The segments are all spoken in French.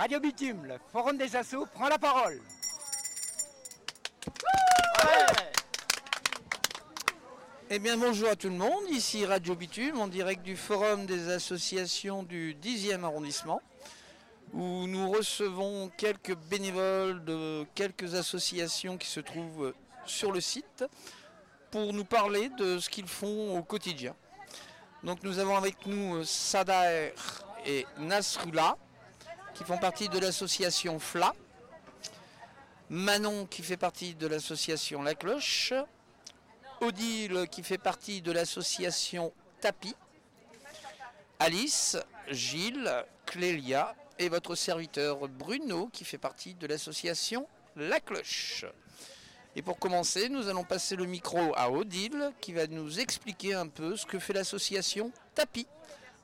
Radio Bitume, le Forum des Assauts prend la parole. Eh bien bonjour à tout le monde, ici Radio Bitume en direct du Forum des associations du 10e arrondissement où nous recevons quelques bénévoles de quelques associations qui se trouvent sur le site pour nous parler de ce qu'ils font au quotidien. Donc nous avons avec nous Sadaer et Nasrullah qui font partie de l'association FLA, Manon qui fait partie de l'association La Cloche, Odile qui fait partie de l'association Tapi, Alice, Gilles, Clélia et votre serviteur Bruno qui fait partie de l'association La Cloche. Et pour commencer, nous allons passer le micro à Odile qui va nous expliquer un peu ce que fait l'association Tapi.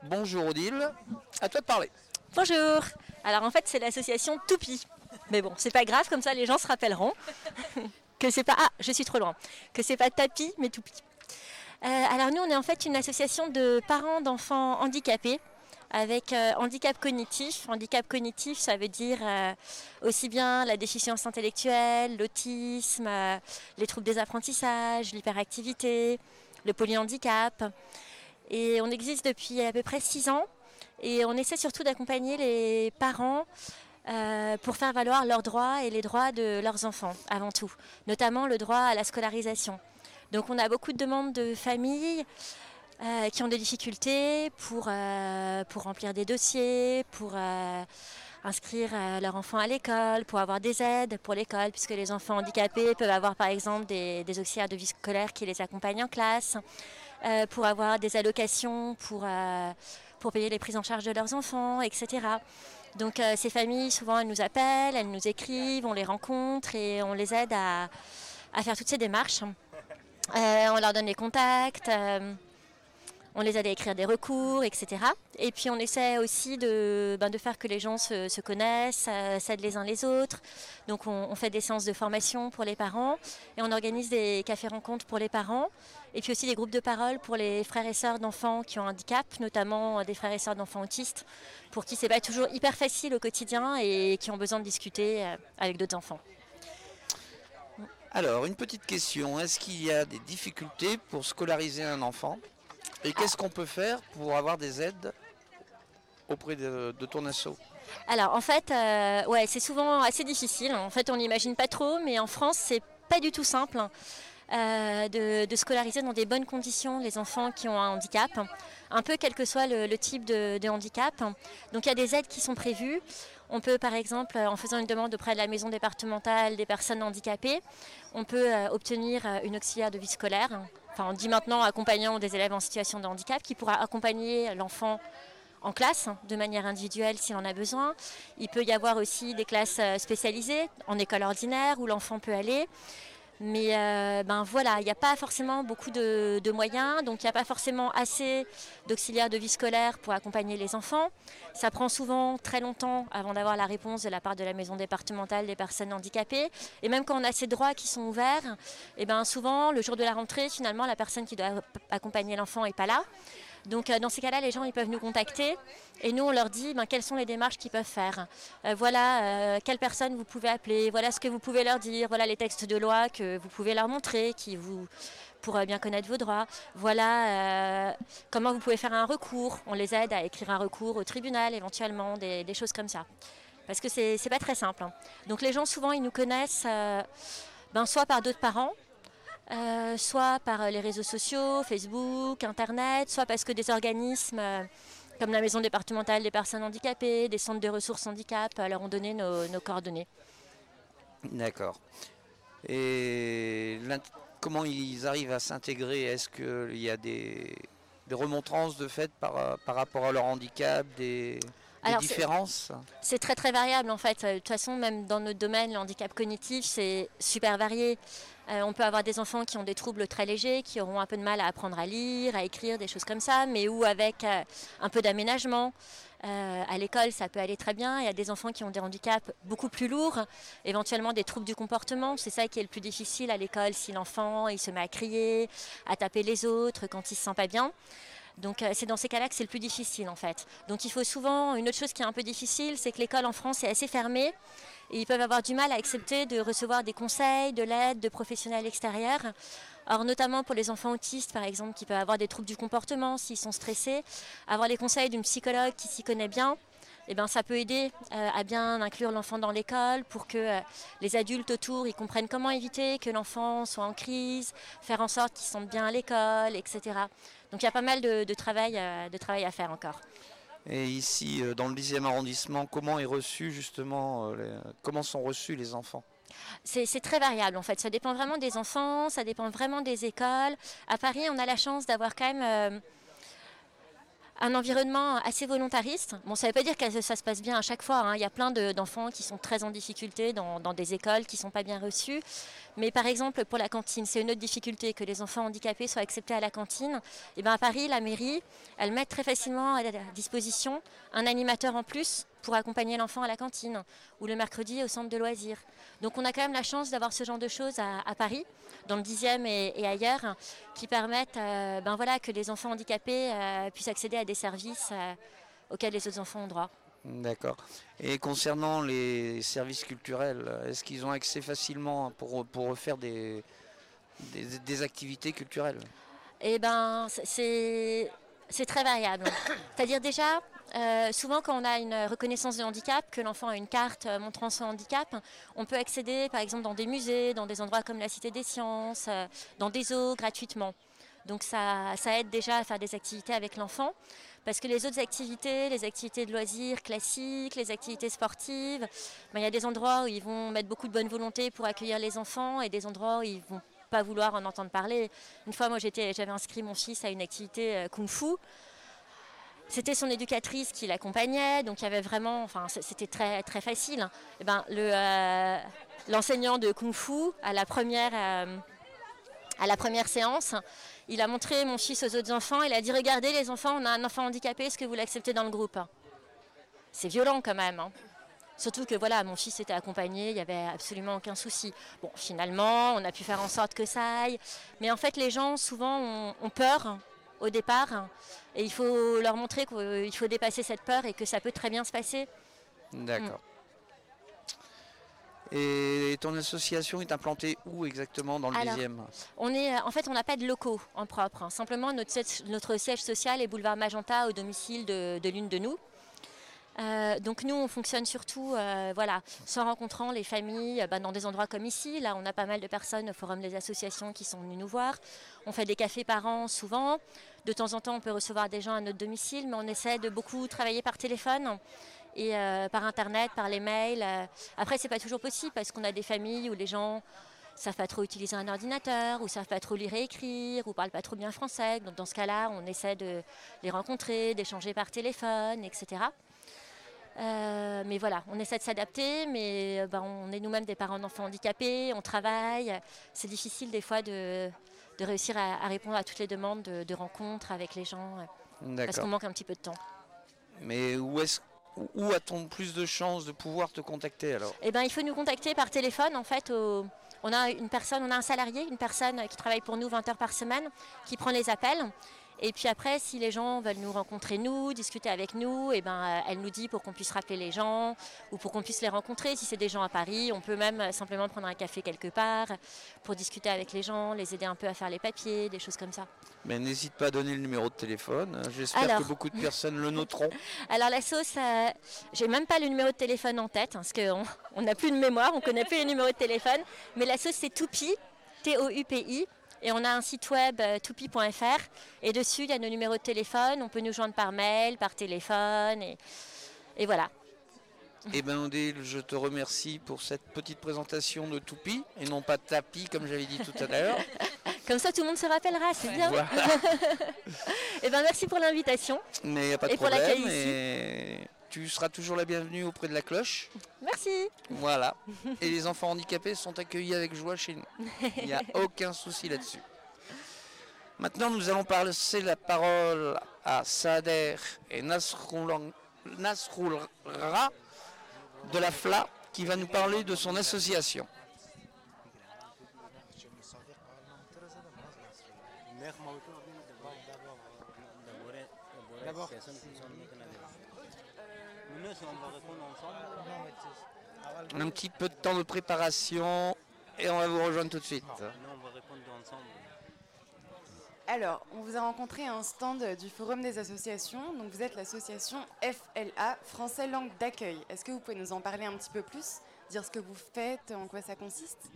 Bonjour Odile, à toi de parler. Bonjour. Alors en fait, c'est l'association Toupi. Mais bon, c'est pas grave, comme ça les gens se rappelleront que c'est pas. Ah, je suis trop loin. Que c'est pas tapis, mais Toupi. Euh, alors nous, on est en fait une association de parents d'enfants handicapés avec euh, handicap cognitif. Handicap cognitif, ça veut dire euh, aussi bien la déficience intellectuelle, l'autisme, les troubles des apprentissages, l'hyperactivité, le polyhandicap. Et on existe depuis à peu près six ans. Et on essaie surtout d'accompagner les parents euh, pour faire valoir leurs droits et les droits de leurs enfants avant tout, notamment le droit à la scolarisation. Donc on a beaucoup de demandes de familles euh, qui ont des difficultés pour, euh, pour remplir des dossiers, pour inscrire leur enfant à l'école, pour avoir des aides pour l'école, puisque les enfants handicapés peuvent avoir par exemple des, des auxiliaires de vie scolaire qui les accompagnent en classe, pour avoir des allocations pour pour payer les prises en charge de leurs enfants, etc. Donc euh, ces familles, souvent, elles nous appellent, elles nous écrivent, on les rencontre et on les aide à, faire toutes ces démarches. Euh, on leur donne les contacts. Euh, on les aide à écrire des recours, etc. Et puis on essaie aussi de, ben, faire que les gens se, connaissent, euh, s'aident les uns les autres. Donc on, fait des séances de formation pour les parents et on organise des cafés-rencontres pour les parents. Et puis aussi des groupes de parole pour les frères et sœurs d'enfants qui ont un handicap, notamment des frères et sœurs d'enfants autistes, pour qui c'est pas toujours hyper facile au quotidien et qui ont besoin de discuter euh, avec d'autres enfants. Alors, une petite question. Est-ce qu'il y a des difficultés pour scolariser un enfant? Et qu'est-ce qu'on peut faire pour avoir des aides auprès de, ton assaut? Alors en fait, euh, ouais, c'est souvent assez difficile. En fait, on n'imagine pas trop, mais en France, c'est pas du tout simple. Euh, de, scolariser dans des bonnes conditions les enfants qui ont un handicap, un peu quel que soit le, type de, handicap. Donc il y a des aides qui sont prévues. On peut par exemple, en faisant une demande auprès de la maison départementale des personnes handicapées, on peut euh, obtenir une auxiliaire de vie scolaire enfin on dit maintenant accompagnant des élèves en situation de handicap, qui pourra accompagner l'enfant en classe de manière individuelle s'il en a besoin. Il peut y avoir aussi des classes euh, spécialisées en école ordinaire où l'enfant peut aller. Mais euh, ben voilà, il n'y a pas forcément beaucoup de, moyens, donc il n'y a pas forcément assez d'auxiliaires de vie scolaire pour accompagner les enfants. Ça prend souvent très longtemps avant d'avoir la réponse de la part de la maison départementale des personnes handicapées. Et même quand on a ces droits qui sont ouverts, et eh ben souvent le jour de la rentrée, finalement, la personne qui doit accompagner l'enfant n'est pas là. Donc euh, dans ces cas-là, les gens peuvent nous contacter et nous on leur dit ben, quelles sont les démarches qu'ils peuvent faire. Euh, voilà euh, quelles personnes vous pouvez appeler, voilà ce que vous pouvez leur dire, voilà les textes de loi que vous pouvez leur montrer, qui vous pour bien connaître vos droits. Voilà comment vous pouvez faire un recours. On les aide à écrire un recours au tribunal éventuellement, des, choses comme ça. Parce que c'est pas très simple. Hein. Donc les gens souvent ils nous connaissent ben, soit par d'autres parents, euh, soit par les réseaux sociaux, Facebook, Internet, soit parce que des organismes euh, comme la Maison départementale des personnes handicapées, des centres de ressources handicap euh, leur ont donné nos, coordonnées. D'accord. Et comment ils arrivent à s'intégrer? Est-ce qu'il y a des, remontrances de fait par, par rapport à leur handicap, différences C'est très très variable en fait. De toute façon, même dans notre domaine, le handicap cognitif, c'est super varié. Euh, on peut avoir des enfants qui ont des troubles très légers, qui auront un peu de mal à apprendre à lire, à écrire, des choses comme ça, mais où avec euh, un peu d'aménagement. Euh, à l'école, ça peut aller très bien. Il y a des enfants qui ont des handicaps beaucoup plus lourds, éventuellement des troubles du comportement. C'est ça qui est le plus difficile à l'école, si l'enfant il se met à crier, à taper les autres quand il se sent pas bien. Donc euh, c'est dans ces cas-là que c'est le plus difficile en fait. Donc il faut souvent, une autre chose qui est un peu difficile, c'est que l'école en France est assez fermée et ils peuvent avoir du mal à accepter de recevoir des conseils, de l'aide de professionnels extérieurs. Alors notamment pour les enfants autistes par exemple qui peuvent avoir des troubles du comportement s'ils sont stressés, avoir les conseils d'une psychologue qui s'y connaît bien, eh ben, ça peut aider euh, à bien inclure l'enfant dans l'école pour que euh, les adultes autour ils comprennent comment éviter que l'enfant soit en crise, faire en sorte qu'il sente bien à l'école, etc. Donc il y a pas mal de, travail, euh, de travail à faire encore. Et ici, dans le 10e arrondissement, comment est reçu justement, comment sont reçus les enfants? C'est très variable en fait, ça dépend vraiment des enfants, ça dépend vraiment des écoles. À Paris, on a la chance d'avoir quand même un environnement assez volontariste. Bon, ça ne veut pas dire que ça se passe bien à chaque fois. Hein. Il y a plein d'enfants qui sont très en difficulté dans, des écoles qui ne sont pas bien reçues. Mais par exemple, pour la cantine, c'est une autre difficulté que les enfants handicapés soient acceptés à la cantine. Et bien à Paris, la mairie, elle met très facilement à disposition un animateur en plus pour accompagner l'enfant à la cantine ou le mercredi au centre de loisirs. Donc on a quand même la chance d'avoir ce genre de choses à, Paris, dans le 10e et, ailleurs, qui permettent euh, ben voilà, que les enfants handicapés euh, puissent accéder à des services euh, auxquels les autres enfants ont droit. D'accord. Et concernant les services culturels, est-ce qu'ils ont accès facilement pour, pour faire des, des, activités culturelles? Eh ben, c'est très variable. C'est-à-dire déjà, euh, souvent, quand on a une reconnaissance de handicap, que l'enfant a une carte euh, montrant son handicap, on peut accéder, par exemple, dans des musées, dans des endroits comme la Cité des Sciences, euh, dans des zoos, gratuitement. Donc ça, aide déjà à faire des activités avec l'enfant. Parce que les autres activités, les activités de loisirs classiques, les activités sportives, ben, il y a des endroits où ils vont mettre beaucoup de bonne volonté pour accueillir les enfants et des endroits où ils vont pas vouloir en entendre parler. Une fois, moi, j'avais inscrit mon fils à une activité kung-fu. C'était son éducatrice qui l'accompagnait, donc il y avait vraiment, enfin c'était très très facile. Hein. eh ben, euh, l'enseignant de kung-fu à la première euh, à la première séance, il a montré mon fils aux autres enfants. Il a dit regardez les enfants, on a un enfant handicapé, est-ce que vous l'acceptez dans le groupe C'est violent quand même. Hein. Surtout que voilà, mon fils était accompagné, il n'y avait absolument aucun souci. Bon, finalement, on a pu faire en sorte que ça aille. Mais en fait, les gens souvent ont peur au départ. Et il faut leur montrer qu'il faut dépasser cette peur et que ça peut très bien se passer. D'accord. Et ton association est implantée où exactement dans le 10e on est, En fait, on n'a pas de locaux en propre. Hein. Simplement, notre, notre, siège social est boulevard Magenta au domicile de, l'une de nous. Euh, donc nous, on fonctionne surtout, euh, voilà, soit rencontrant les familles bah, dans des endroits comme ici. Là, on a pas mal de personnes au Forum des associations qui sont venues nous voir. On fait des cafés par an souvent. De temps en temps, on peut recevoir des gens à notre domicile, mais on essaie de beaucoup travailler par téléphone et euh, par internet, par les mails. Euh. Après, c'est pas toujours possible parce qu'on a des familles où les gens savent pas trop utiliser un ordinateur, ou savent pas trop lire et écrire, ou parlent pas trop bien français. Donc dans ce cas-là, on essaie de les rencontrer, d'échanger par téléphone, etc. Euh, mais voilà, on essaie de s'adapter, mais ben, on est nous-mêmes des parents d'enfants handicapés, on travaille. C'est difficile des fois de, de réussir à, répondre à toutes les demandes de, rencontres avec les gens, parce qu'on manque un petit peu de temps. Mais où est-ce où a-t-on plus de chances de pouvoir te contacter alors? Eh ben, il faut nous contacter par téléphone. En fait, on a une personne, on a un salarié, une personne qui travaille pour nous 20 heures par semaine, qui prend les appels. Et puis après, si les gens veulent nous rencontrer, nous, discuter avec nous, et eh ben, euh, elle nous dit pour qu'on puisse rappeler les gens ou pour qu'on puisse les rencontrer. Si c'est des gens à Paris, on peut même simplement prendre un café quelque part pour discuter avec les gens, les aider un peu à faire les papiers, des choses comme ça. Mais n'hésite pas à donner le numéro de téléphone. J'espère que beaucoup de personnes le noteront. Alors la sauce, euh, j'ai même pas le numéro de téléphone en tête, hein, parce qu'on n'a plus de mémoire, on connaît plus les numéros de téléphone. Mais la sauce, c'est Toupi, T-O-U-P-I. Et on a un site web euh, toupi.fr et dessus il y a nos numéros de téléphone. On peut nous joindre par mail, par téléphone et, voilà. Eh bien Odile, je te remercie pour cette petite présentation de Toupi et non pas Tapi comme j'avais dit tout à l'heure. Comme ça tout le monde se rappellera, c'est bien. Eh bien merci pour l'invitation. Mais il n'y a pas de problème tu seras toujours la bienvenue auprès de la cloche. Merci. Voilà. Et les enfants handicapés sont accueillis avec joie chez nous. Il n'y a aucun souci là-dessus. Maintenant, nous allons passer la parole à Sader et Nasroulra de la FLA qui va nous parler de son association. On va répondre ensemble. On a un petit peu de temps de préparation et on va vous rejoindre tout de suite. Nous, on va répondre ensemble. Alors, on vous a rencontré à un stand du Forum des associations. Donc, vous êtes l'association FLA, Français Langue d'Accueil. Est-ce que vous pouvez nous en parler un petit peu plus Dire ce que vous faites, en quoi ça consiste?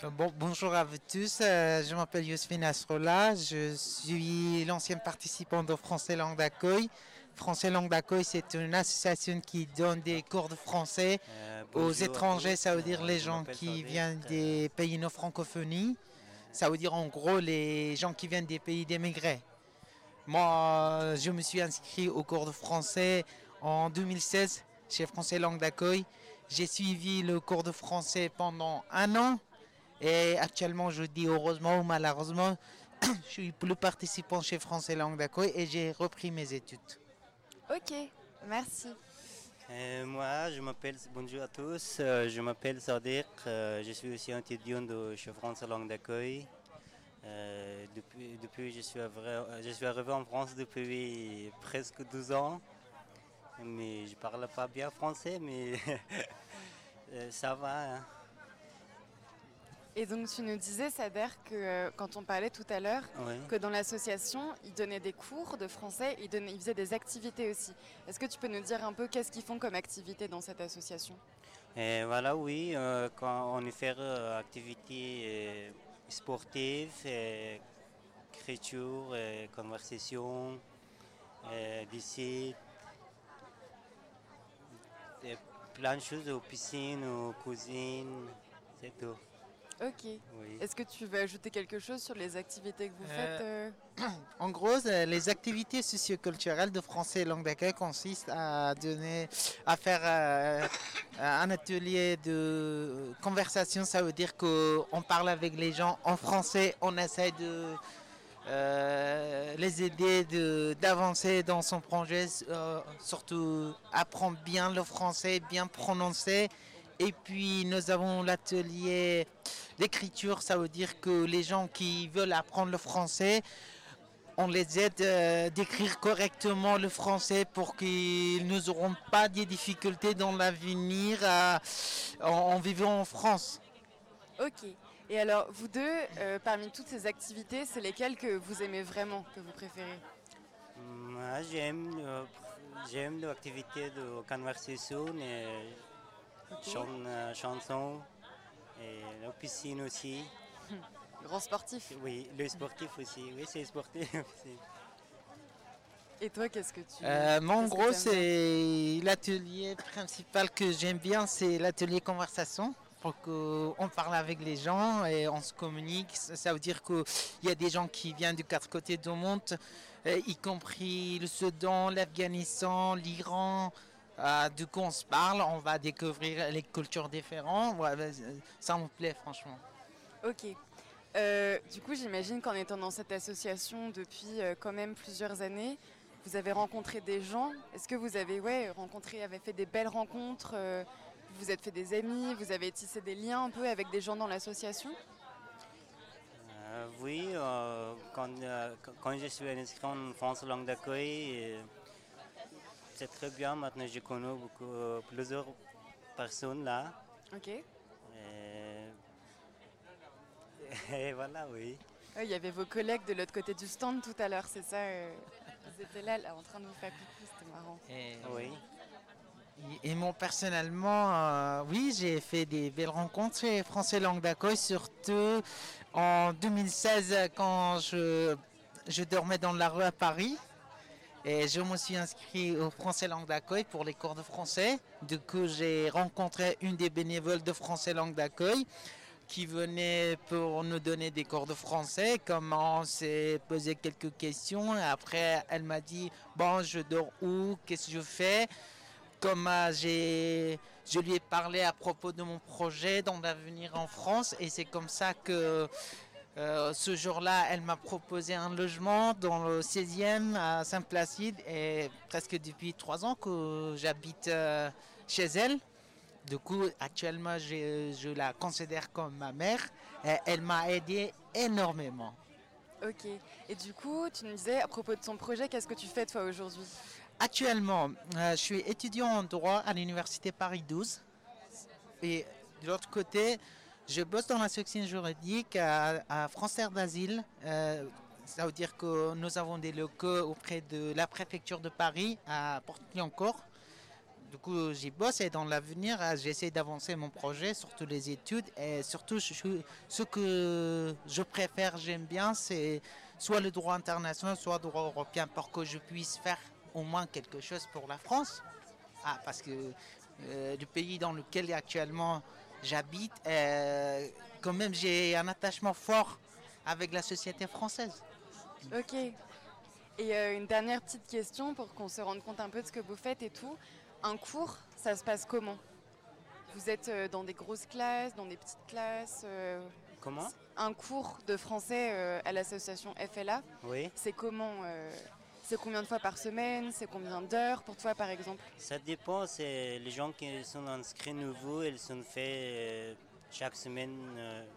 Bon, bonjour à vous tous, euh, je m'appelle Yosfine Asrola, je suis l'ancien participant de Français Langue d'Accueil. Français Langue d'Accueil, c'est une association qui donne des cours de français Euh, aux étrangers, ça veut dire Euh, les gens qui viennent euh, des pays non francophonie. Ça veut dire en gros les gens qui viennent des pays d'émigrés. Moi, je me suis inscrit au cours de français en 2016 chez Français Langue d'Accueil. J'ai suivi le cours de français pendant un an et actuellement, je dis heureusement ou malheureusement, je suis plus participant chez Français Langue d'Accueil et j'ai repris mes études. Ok, merci. Euh, moi, je m'appelle, bonjour à tous, euh, je m'appelle Sadiq, euh, je suis aussi un étudiant de chez France Langue d'Accueil. Euh, depuis, depuis je, suis arrivé, je suis arrivé en France depuis presque 12 ans, mais je parle pas bien français, mais euh, ça va. hein. Et donc, tu nous disais, Sader, que euh, quand on parlait tout à l'heure, que dans l'association, ils donnaient des cours de français, ils, donnaient, ils faisaient des activités aussi. Est-ce que tu peux nous dire un peu qu'est-ce qu'ils font comme activité dans cette association? Et voilà, oui, euh, quand on fait euh, activités euh, sportives, écriture, euh, conversation, et plein de choses aux piscines, aux cuisines, c'est tout. Ok. Oui. Est-ce que tu veux ajouter quelque chose sur les activités que vous Euh, faites euh? En gros, euh, les activités socioculturelles de français et langue d'accueil consistent à donner, à faire euh, un atelier de conversation. Ça veut dire qu'on parle avec les gens en français, on essaie de euh, les aider de- d'avancer dans son projet, euh, surtout apprendre bien le français, bien prononcer. Et puis nous avons l'atelier d'écriture, ça veut dire que les gens qui veulent apprendre le français, on les aide euh, d'écrire correctement le français pour qu'ils n'auront pas des difficultés dans l'avenir à- en, en vivant en France. Ok. Et alors, vous deux, euh, parmi toutes ces activités, c'est lesquelles que vous aimez vraiment, que vous préférez? Moi, j'aime, euh, j'aime l'activité de conversation et chan- euh, chanson et la piscine aussi. Grand sportif. Oui, le sportif aussi. Oui, c'est sportif aussi. Et toi, qu'est-ce que tu... Euh, moi, en gros, c'est l'atelier principal que j'aime bien, c'est l'atelier conversation. Pour qu'on parle avec les gens et on se communique. Ça veut dire qu'il y a des gens qui viennent de quatre côtés du monde, euh, y compris le Soudan, l'Afghanistan, l'Iran. Euh, du coup, on se parle, on va découvrir les cultures différentes. Ouais, bah, ça me plaît, franchement. Ok. Euh, du coup, j'imagine qu'en étant dans cette association depuis euh, quand même plusieurs années, vous avez rencontré des gens. Est-ce que vous avez ouais, rencontré, avez fait des belles rencontres euh, Vous vous êtes fait des amis Vous avez tissé des liens un peu avec des gens dans l'association? Euh, oui, euh, quand, euh, quand- quand je suis inscrit en France langue d'accueil, c'est très bien. Maintenant, je connais beaucoup, euh, plusieurs personnes là. Ok. Et, et voilà, oui. Ouais, Il y avait vos collègues de l'autre côté du stand tout à l'heure, c'est ça euh, Ils étaient là, là, en train de vous faire coucou, c'était marrant. Oui. Et moi personnellement, euh, oui, j'ai fait des belles rencontres chez Français Langue d'Accueil, surtout en 2016 quand je, je dormais dans la rue à Paris. Et je me suis inscrit au Français Langue d'Accueil pour les cours de français. Du coup, j'ai rencontré une des bénévoles de Français Langue d'Accueil qui venait pour nous donner des cours de français. Comment on s'est posé quelques questions. Après, elle m'a dit, bon, je dors où? Qu'est-ce que je fais comme euh, je lui ai parlé à propos de mon projet dans l'avenir en France et c'est comme ça que euh, ce jour-là, elle m'a proposé un logement dans le 16e à Saint-Placide et presque depuis trois ans que j'habite euh, chez elle. Du coup, actuellement, je, je la considère comme ma mère et elle m'a aidé énormément. Ok. Et du coup, tu nous disais à propos de ton projet, qu'est-ce que tu fais toi aujourd'hui? Actuellement, euh, je suis étudiant en droit à l'université Paris 12. Et de l'autre côté, je bosse dans la section juridique à, à Françaire d'Asile. Euh, ça veut dire que nous avons des locaux auprès de la préfecture de Paris à Port-Liancourt. Du coup, j'y bosse et dans l'avenir, euh, j'essaie d'avancer mon projet, surtout les études. Et surtout, ce que je préfère, j'aime bien, c'est soit le droit international, soit le droit européen, pour que je puisse faire au moins quelque chose pour la France. Ah, parce que euh, le pays dans lequel actuellement j'habite, euh, quand même, j'ai un attachement fort avec la société française. Ok. Et euh, une dernière petite question pour qu'on se rende compte un peu de ce que vous faites et tout. Un cours, ça se passe comment? Vous êtes euh, dans des grosses classes, dans des petites classes euh, Comment? Un cours de français euh, à l'association FLA, Oui. c'est comment euh, C'est combien de fois par semaine? C'est combien d'heures pour toi par exemple? Ça dépend. C'est les gens qui sont inscrits nouveaux, ils sont faits euh, chaque semaine,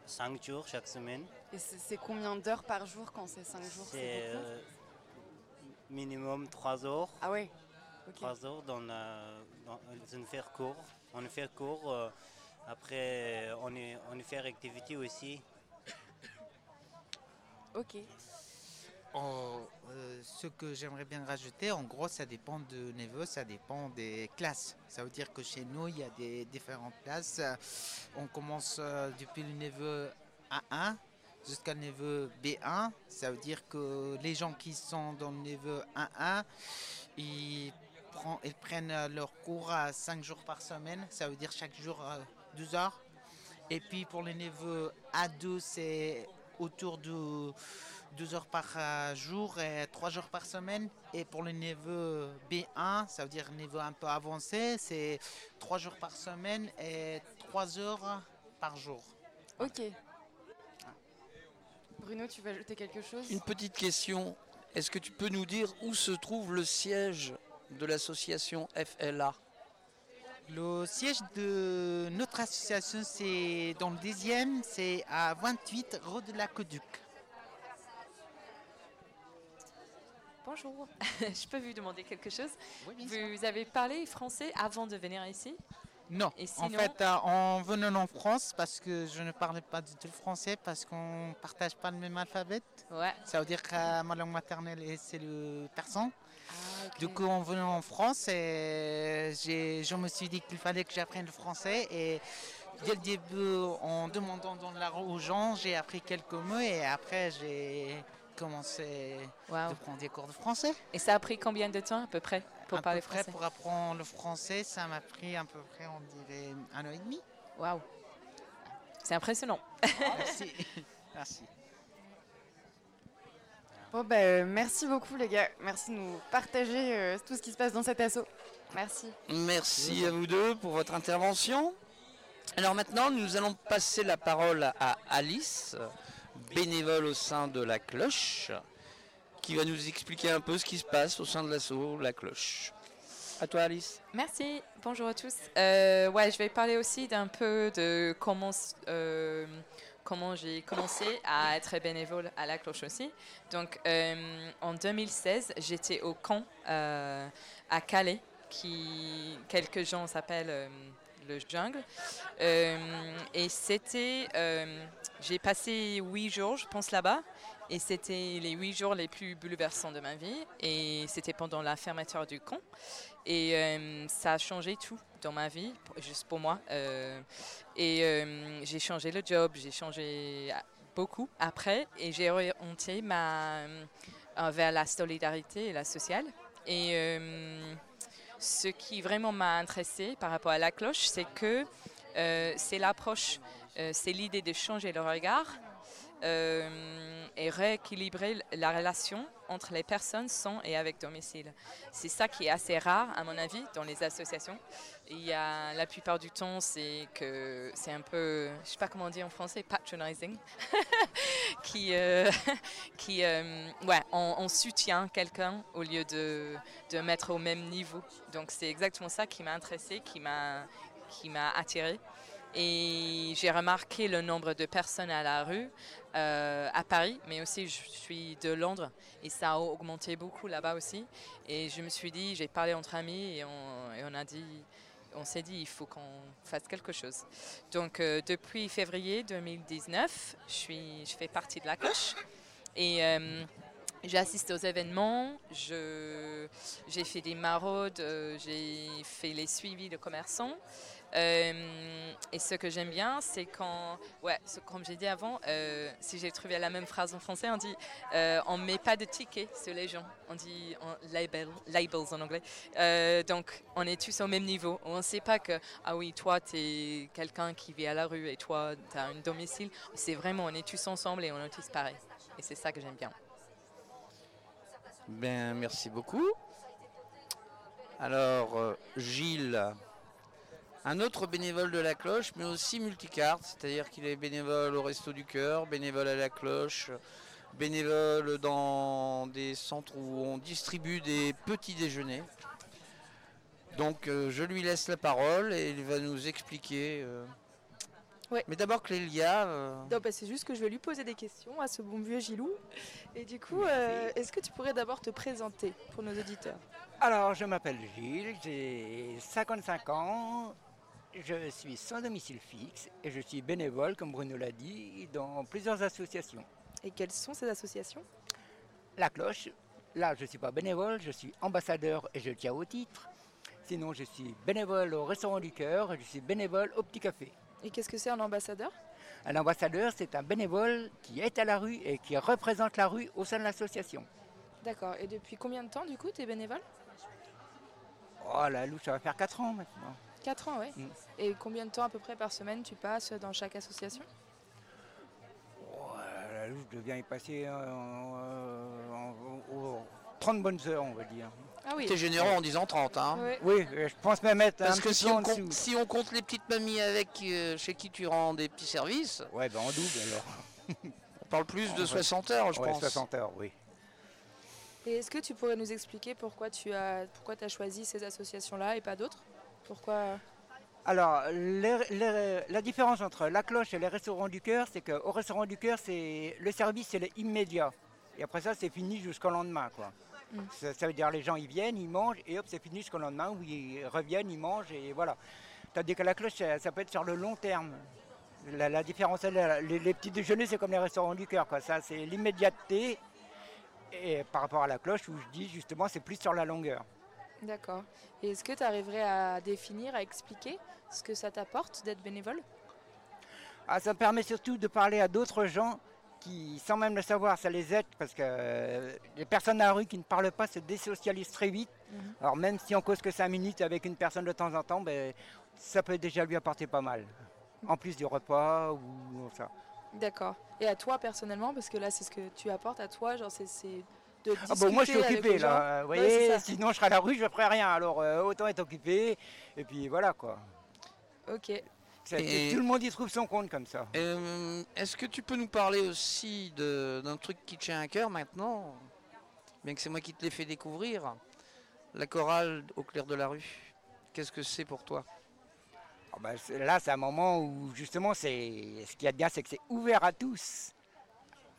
5 jours chaque semaine. Et c'est combien d'heures par jour quand c'est 5 jours? C'est euh, minimum 3 heures. Ah ouais? Ok. 3 heures dans, la, dans une faire cours. On fait cours. euh, après, on, est, on fait activité aussi. Ok. Euh, ce que j'aimerais bien rajouter, en gros, ça dépend de niveau, ça dépend des classes. Ça veut dire que chez nous, il y a des différentes classes. Euh, On commence euh, depuis le niveau A1 jusqu'à le niveau B1. Ça veut dire que les gens qui sont dans le niveau 1-1, ils, prennent euh, leur cours à 5 jours par semaine. Ça veut dire chaque jour euh, 12 heures. Et puis pour le niveau A2, c'est autour de 12 heures par euh, jour et 3 jours par semaine. Et pour le niveau B1, ça veut dire niveau un peu avancé, c'est 3 jours par semaine et 3 heures par jour. Ok. Bruno, tu veux ajouter quelque chose? Une petite question. Est-ce que tu peux nous dire où se trouve le siège de l'association FLA Le siège de notre association, c'est dans le 10e, c'est à 28 rue de l'Aqueduc. Bonjour, je peux vous demander quelque chose? Oui, bien sûr. Vous avez parlé français avant de venir ici? Non, Et en fait, euh, en venant en France, parce que je ne parlais pas du tout le français, parce qu'on ne partage pas le même alphabet. Ouais. Ça veut dire que euh, ma langue maternelle, est- c'est le persan. Ah. Du coup, en venant en France, euh, j'ai- je me suis dit qu'il fallait que j'apprenne le français. Et dès le début, en demandant dans la aux gens, j'ai appris quelques mots. Et après, j'ai commencé Wow. à prendre des cours de français. Et ça a pris combien de temps à peu près pour à parler peu près, français pour apprendre le français, ça m'a pris à peu près, on dirait, un an et demi. Waouh. C'est impressionnant. Merci. Merci. Bon, bah, euh, merci beaucoup les gars. Merci de nous partager euh, tout ce qui se passe dans cet assaut. Merci. Merci à vous deux pour votre intervention. Alors maintenant, nous allons passer la parole à Alice, bénévole au sein de la cloche, qui va nous expliquer un peu ce qui se passe au sein de l'assaut La Cloche. À toi Alice. Merci, bonjour à tous. Euh, ouais, je vais parler aussi d'un peu de comment, euh, comment j'ai commencé à être bénévole à la cloche aussi. Donc euh, en 2016, j'étais au camp euh, à Calais, qui quelques gens s'appellent euh, le jungle. Et c'était, j'ai passé huit jours, je pense là-bas. Et c'était les huit jours les plus bouleversants de ma vie. Et c'était pendant la fermeture du camp. Et euh, ça a changé tout dans ma vie, juste pour moi. Euh, et euh, j'ai changé le job, j'ai changé beaucoup après. Et j'ai orienté ma, vers la solidarité et la sociale. Et ce qui vraiment m'a intéressé par rapport à la cloche, c'est que c'est l'approche, c'est l'idée de changer le regard euh, et rééquilibrer la relation entre les personnes sans et avec domicile. C'est ça qui est assez rare, à mon avis, dans les associations. Il y a, la plupart du temps, c'est que c'est un peu, je sais pas comment on dit en français, patronizing, qui, euh, qui euh, ouais, on, soutient quelqu'un au lieu de, de mettre au même niveau. Donc c'est exactement ça qui m'a intéressé, qui m'a qui m'a attiré. Et j'ai remarqué le nombre de personnes à la rue euh, à Paris, mais aussi je suis de Londres et ça a augmenté beaucoup là-bas aussi. Et je me suis dit, j'ai parlé entre amis et on, a dit, on s'est dit, il faut qu'on fasse quelque chose. Donc euh, depuis février 2019, je, suis, je fais partie de la cloche et euh, J'assiste aux événements, j'ai fait des maraudes, j'ai fait les suivis de commerçants. Euh, et ce que j'aime bien, c'est quand, ouais, comme j'ai dit avant, euh, si j'ai trouvé la même phrase en français, on dit, euh, on met pas de tickets sur les gens, on dit label, labels en anglais. Euh, donc, on est tous au même niveau. On ne sait pas que, ah oui, toi, tu es quelqu'un qui vit à la rue et toi, tu as un domicile. C'est vraiment, on est tous ensemble et on est tous pareils. Et c'est ça que j'aime bien. Ben, merci beaucoup. Alors, Gilles, un autre bénévole de la cloche, mais aussi multicarte, c'est-à-dire qu'il est bénévole au Resto du Cœur, bénévole à la cloche, bénévole dans des centres où on distribue des petits déjeuners. Donc, euh, je lui laisse la parole et il va nous expliquer. euh. Ouais. Mais d'abord, Clélia. euh, Non, bah, c'est juste que je vais lui poser des questions à ce bon vieux Gilou. Et du coup, euh, est-ce que tu pourrais d'abord te présenter pour nos auditeurs? Alors, je m'appelle Gilles, j'ai 55 ans, je suis sans domicile fixe et je suis bénévole, comme Bruno l'a dit, dans plusieurs associations. Et quelles sont ces associations? La cloche, là je ne suis pas bénévole, je suis ambassadeur et je tiens au titre. Sinon, je suis bénévole au Restaurant du Cœur et je suis bénévole au Petit Café. Et qu'est-ce que c'est un ambassadeur? Un ambassadeur, c'est un bénévole qui est à la rue et qui représente la rue au sein de l'association. D'accord. Et depuis combien de temps, du coup, tu es bénévole? Oh la louche, ça va faire 4 ans maintenant. 4 ans, oui. Mm. Et combien de temps à peu près par semaine tu passes dans chaque association? Oh, la louche, je viens y passer euh, en- en- en- 30 bonnes heures, on va dire. Ah oui. T'es généreux en disant 30, hein. Oui, je pense même être Parce un que petit si peu on, en compte, dessous. si on compte les petites mamies avec euh, chez qui tu rends des petits services, Ouais, ben en double alors. on parle plus de Ouais. 60 heures, je Ouais, pense. 60 heures, oui. Et est-ce que tu pourrais nous expliquer pourquoi tu as, pourquoi as choisi ces associations-là et pas d'autres? Pourquoi Alors, les- les- la différence entre la cloche et les restaurants du cœur, c'est qu'au restaurant du cœur, c'est le service, c'est immédiat. Et après ça, c'est fini jusqu'au lendemain, quoi. Mm. Ça, ça veut dire les gens, ils viennent, ils mangent, et hop, c'est fini jusqu'au lendemain, où ils reviennent, ils mangent, et voilà. Tandis que la cloche, ça, ça peut être sur le long terme. La, la différence, elle, les, les petits déjeuners, c'est comme les restaurants du cœur, quoi. Ça, c'est l'immédiateté. Et par rapport à la cloche, où je dis justement, c'est plus sur la longueur. D'accord. Et est-ce que tu arriverais à définir, à expliquer ce que ça t'apporte d'être bénévole? Ah, ça me permet surtout de parler à d'autres gens qui, sans même le savoir, ça les aide parce que euh, les personnes à la rue qui ne parlent pas se désocialisent très vite. Mhm. Alors même si on cause que 5 minutes avec une personne de temps en temps, ben, ça peut déjà lui apporter pas mal. En plus du repas ou ça. D'accord. Et à toi personnellement, parce que là c'est ce que tu apportes à toi, genre c'est Ah bon, moi je suis occupé là, vous voyez, c'est ça. sinon je serai à la rue, je ne ferai rien. Alors euh, autant être occupé et puis voilà quoi. Ok. Et- Tout le monde y trouve son compte comme ça. Euh, Est-ce que tu peux nous parler aussi de- d'un truc qui te tient à cœur maintenant Bien que c'est moi qui te l'ai fait découvrir. La chorale au clair de la rue? Qu'est-ce que c'est pour toi? Ah ben, c'est- là, c'est un moment où justement, c'est ce qu'il y a de bien, c'est que c'est ouvert à tous,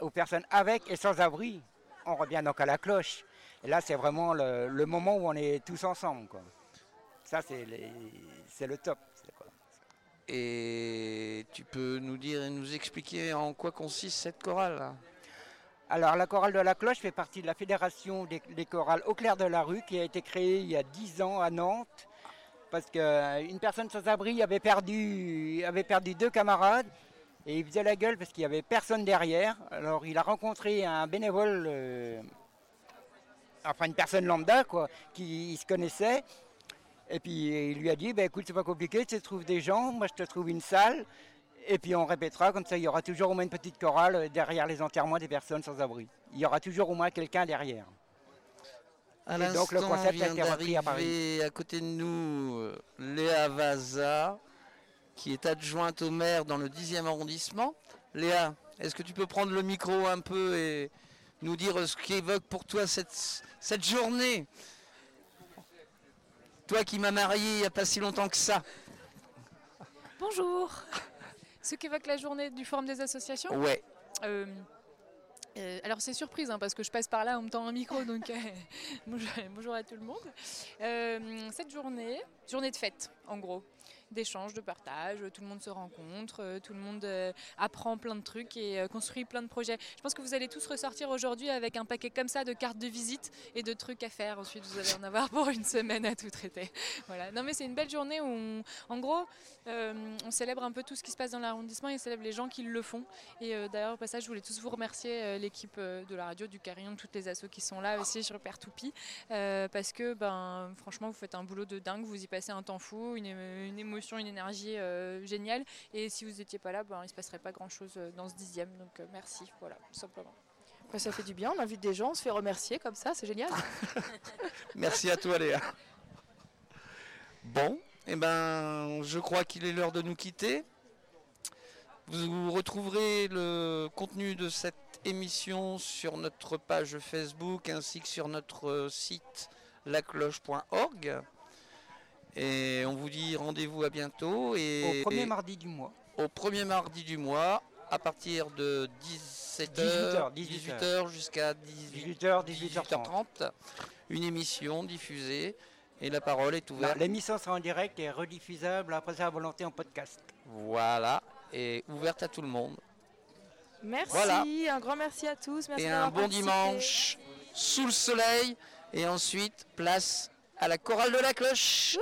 aux personnes avec et sans abri. On revient donc à la cloche. Et là, c'est vraiment le, le moment où on est tous ensemble. Quoi. Ça, c'est le top. quoi. Et tu peux nous dire et nous expliquer en quoi consiste cette chorale Alors, la chorale de la cloche fait partie de la fédération des, des chorales au clair de la rue qui a été créée il y a 10 ans à Nantes. Parce qu'une personne sans abri avait perdu, avait perdu deux camarades et il faisait la gueule parce qu'il n'y avait personne derrière. Alors il a rencontré un bénévole, euh, enfin une personne lambda quoi, qui se connaissait. Et puis il lui a dit, bah, écoute c'est pas compliqué, tu te trouves des gens, moi je te trouve une salle. Et puis on répétera, comme ça il y aura toujours au moins une petite chorale derrière les enterrements des personnes sans abri. Il y aura toujours au moins quelqu'un derrière. À Et donc, le concept a été repris à d'arriver à côté de nous euh, Léa Vaza, qui est adjointe au maire dans le 10e arrondissement. Léa, est-ce que tu peux prendre le micro un peu et nous dire ce qu'évoque pour toi cette, cette journée? Toi qui m'as marié il n'y a pas si longtemps que ça. Bonjour. Ce qu'évoque la journée du Forum des associations? Ouais. Euh, euh, alors c'est surprise hein, parce que je passe par là, on me tend un micro, donc euh, bonjour, bonjour à tout le monde. Euh, cette journée, journée de fête en gros, d'échange, de partage, tout le monde se rencontre, euh, tout le monde euh, apprend plein de trucs et euh, construit plein de projets. Je pense que vous allez tous ressortir aujourd'hui avec un paquet comme ça de cartes de visite et de trucs à faire. Ensuite vous allez en avoir pour une semaine à tout traiter. Voilà. Non mais c'est une belle journée où en gros on célèbre un peu tout ce qui se passe dans l'arrondissement et on célèbre les gens qui le font. Et d'ailleurs, au passage, je voulais tous vous remercier, l'équipe de la radio, du Carillon, toutes les assos qui sont là aussi sur Père Toupie, parce que ben, franchement, vous faites un boulot de dingue, vous y passez un temps fou, une émotion, une énergie euh, géniale. Et si vous n'étiez pas là, ben, il ne se passerait pas grand-chose euh, dans ce dixième. Donc euh, merci, voilà, tout simplement. Bah, ça fait du bien, on invite des gens, on se fait remercier comme ça, c'est génial. Merci à toi Léa. Bon, eh ben, je crois qu'il est l'heure de nous quitter. Vous retrouverez le contenu de cette émission sur notre page Facebook ainsi que sur notre site lacloche.org. Et on vous dit rendez-vous à bientôt. Et Au premier mardi du mois. Au premier mardi du mois, à partir de 17h, 18h, 18h jusqu'à 18h, 18h, 18h30. Une émission diffusée et la parole est ouverte. L'émission sera en direct et rediffusable après sa volonté en podcast. Voilà, et ouverte à tout le monde. Merci, Voilà. un grand merci à tous. Merci et un bon participé. dimanche sous le soleil. Et ensuite, place à la chorale de la cloche.